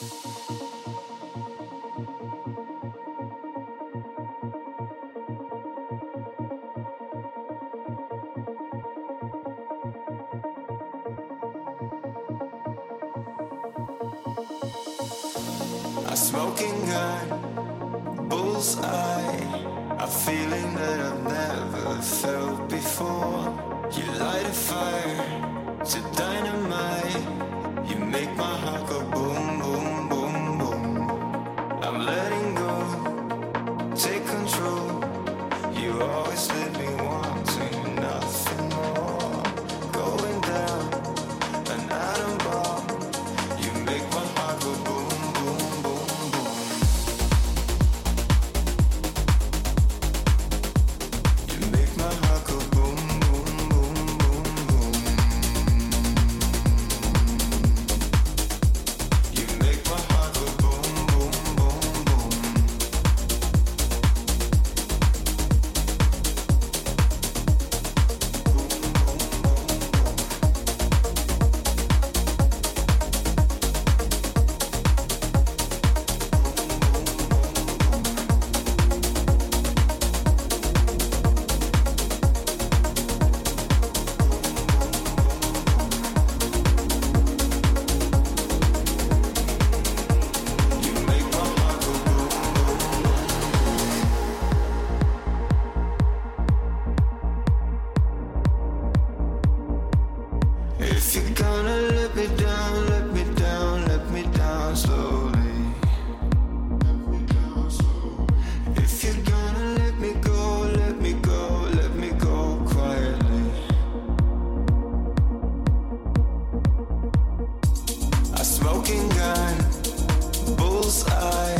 A smoking gun, bullseye. A feeling that I've never felt before. You light a fire to dynamite. smoking gun, bullseye.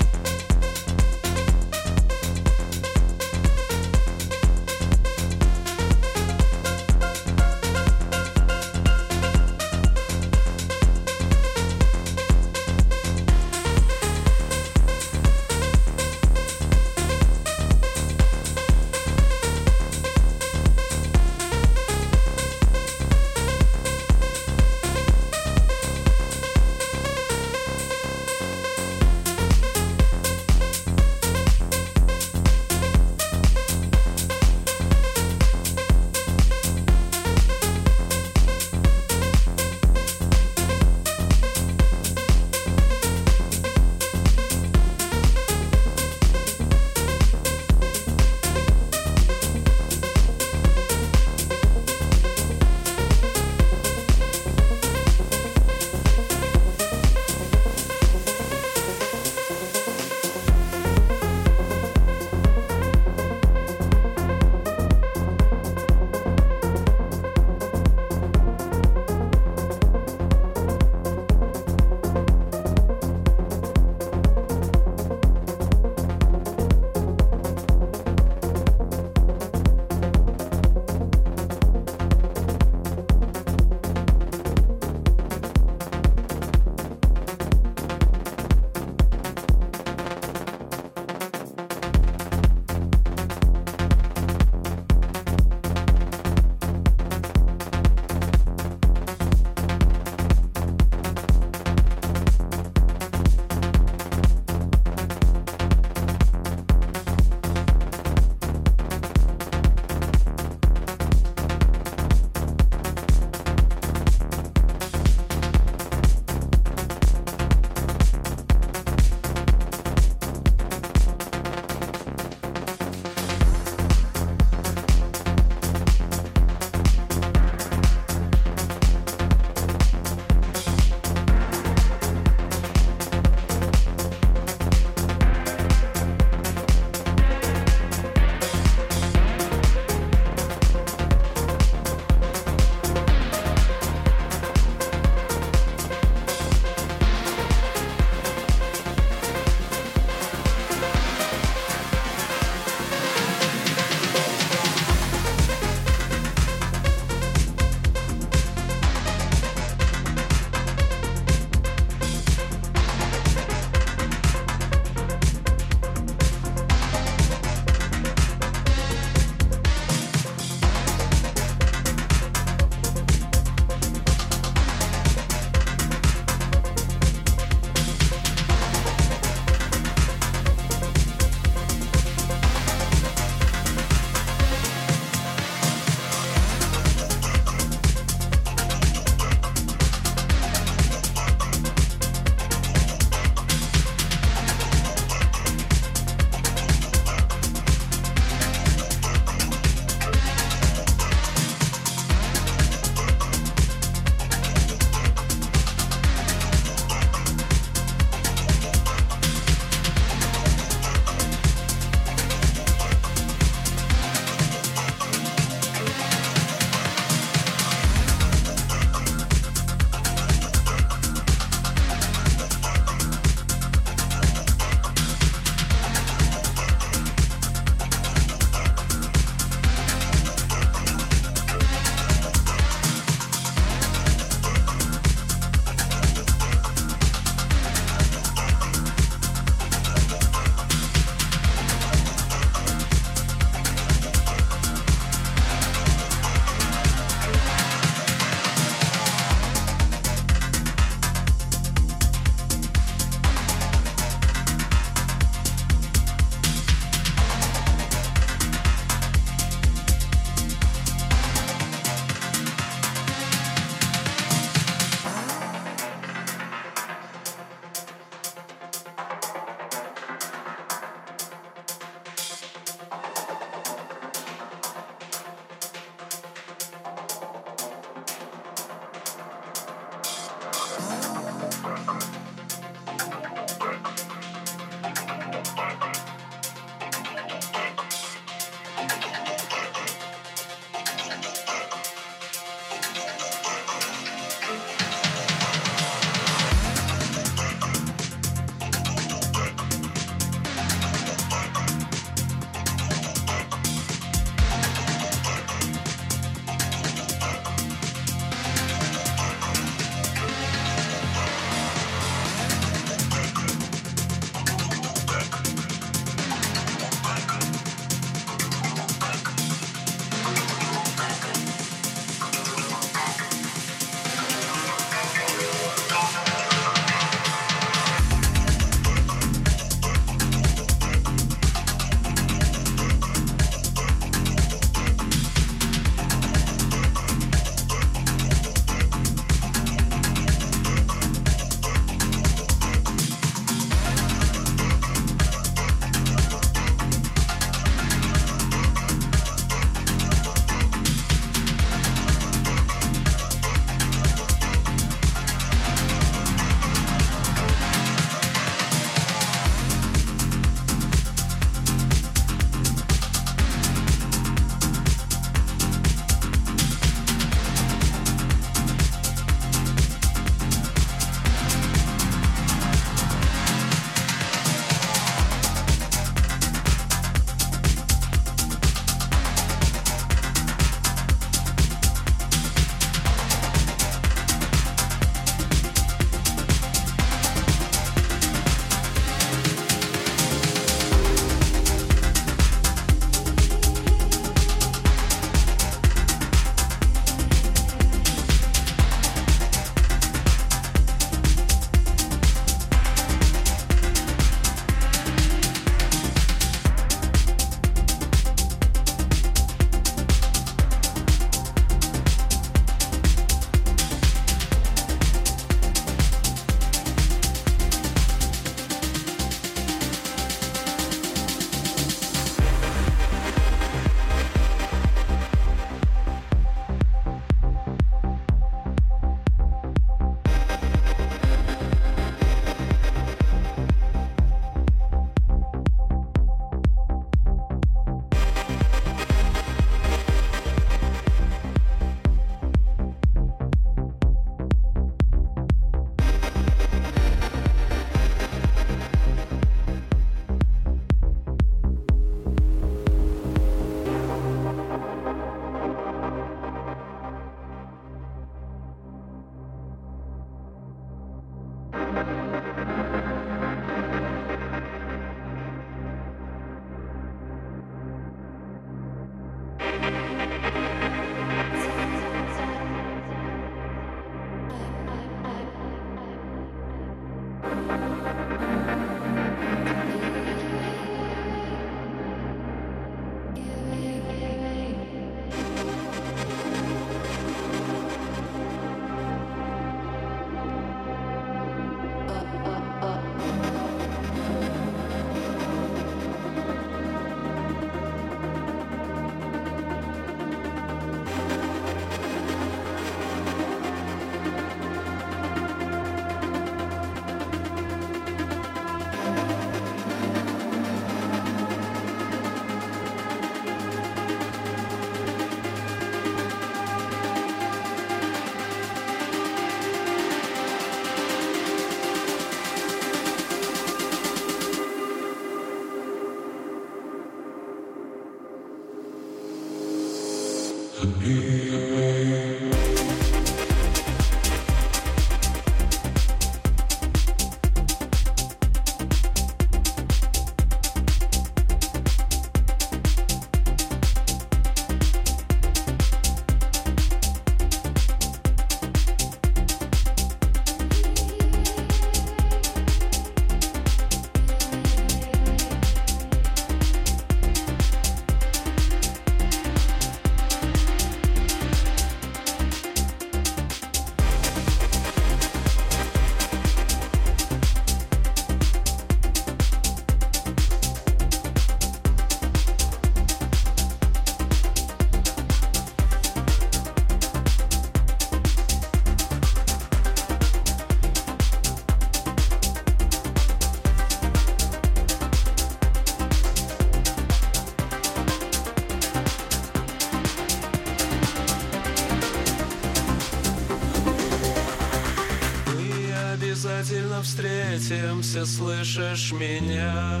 Встретимся, слышишь меня?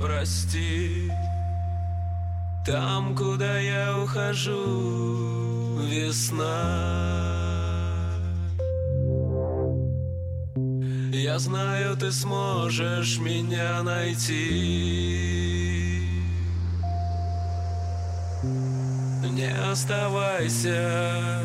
Прости. Там, куда я ухожу, весна. Я знаю, ты сможешь меня найти. Не оставайся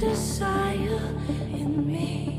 desire in me.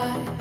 life.